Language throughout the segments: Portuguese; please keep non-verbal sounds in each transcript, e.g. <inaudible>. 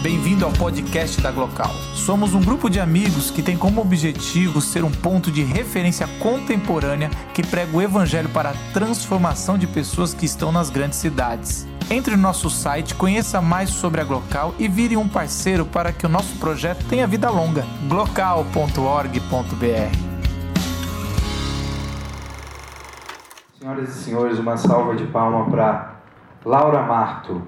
Bem-vindo ao podcast da Glocal. Somos um grupo de amigos que tem como objetivo ser um ponto de referência contemporânea que prega o evangelho para a transformação de pessoas que estão nas grandes cidades. Entre no nosso site, conheça mais sobre a Glocal e vire um parceiro para que o nosso projeto tenha vida longa. glocal.org.br Senhoras e senhores, uma salva de palma para Laura Marto.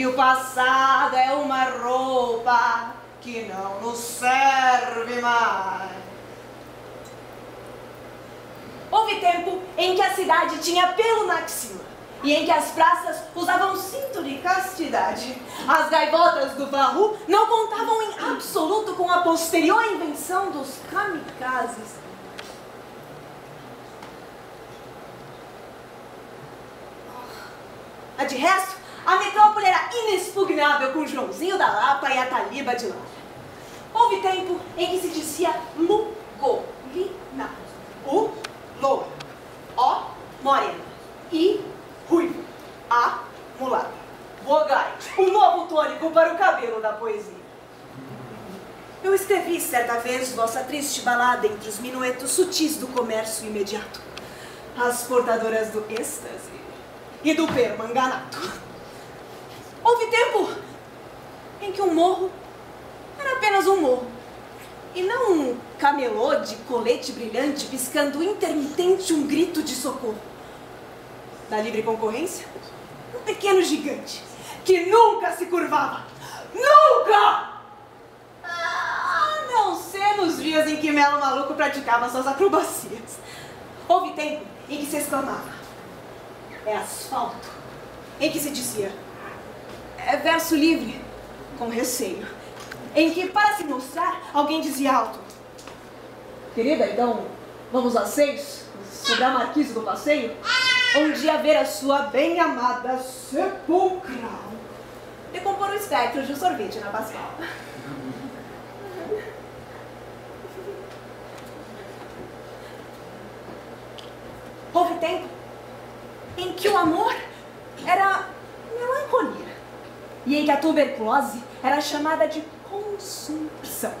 E o passado é uma roupa que não nos serve mais. Houve tempo em que a cidade tinha pelo na e em que as praças usavam cinto de castidade. As gaivotas do Barru não contavam em absoluto com a posterior invenção dos kamikazes. A de resto, a metrópole era inexpugnável com Joãozinho da Lapa e a Taliba de lá. Houve tempo em que se dizia Lugolina. U, loura. O, morena. I, ruiva. A, mulata. Vogai, o novo tônico para o cabelo da poesia. Eu escrevi certa vez vossa triste balada entre os minuetos sutis do comércio imediato. As portadoras do êxtase e do permanganato. Houve tempo em que um morro era apenas um morro e não um camelô de colete brilhante piscando intermitente um grito de socorro. Na livre concorrência, um pequeno gigante que nunca se curvava. Nunca! A não ser nos dias em que Melo Maluco praticava suas acrobacias. Houve tempo em que se exclamava: é asfalto. Em que se dizia, é verso livre, com receio. Em que, para se mostrar, alguém dizia alto: Querida, então, vamos a seis, sobre a marquise do passeio, onde ia ver a sua bem-amada sepulcral. Decompor o espectro de um sorvete na Pascal. <laughs> Houve tempo em que o amor era melancolia e em que a tuberculose era chamada de consumpção.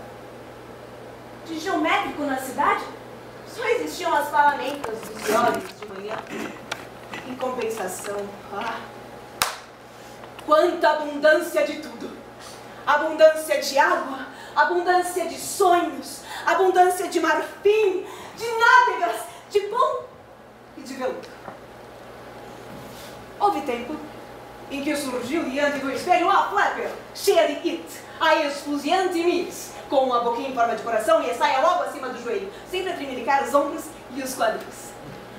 De geométrico na cidade, só existiam as palamentas dos olhos de manhã. Em compensação, ah, quanta abundância de tudo! Abundância de água, abundância de sonhos, abundância de marfim, de nádegas, de pão e de veludo. Houve tempo em que surgiu diante do espelho uma flapper cheia de it, a esfuziante miss, com uma boquinha em forma de coração e a saia logo acima do joelho, sempre a tremelicar os ombros e os quadris.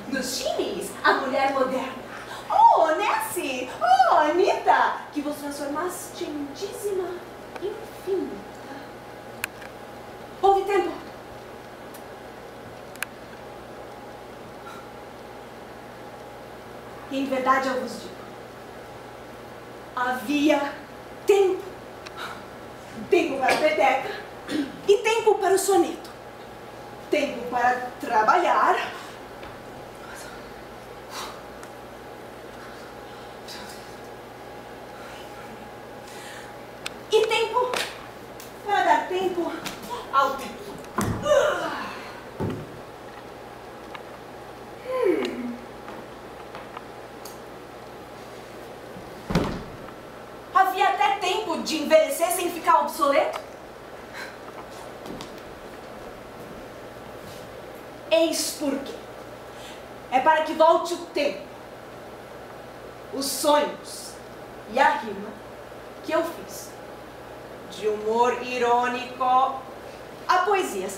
Nos chines, a mulher moderna. Oh, Nessie! Oh, Anitta! Que vos transformaste em dízima infinita. Houve tempo em verdade eu vos digo: havia tempo. Tempo para a peteca e tempo para o soneto. Tempo para trabalhar. E tempo para dar tempo ao tempo. Havia até tempo de envelhecer sem ficar obsoleto? Eis por quê. É para que volte o tempo, os sonhos e a rima que eu fiz. De humor irônico a poesia.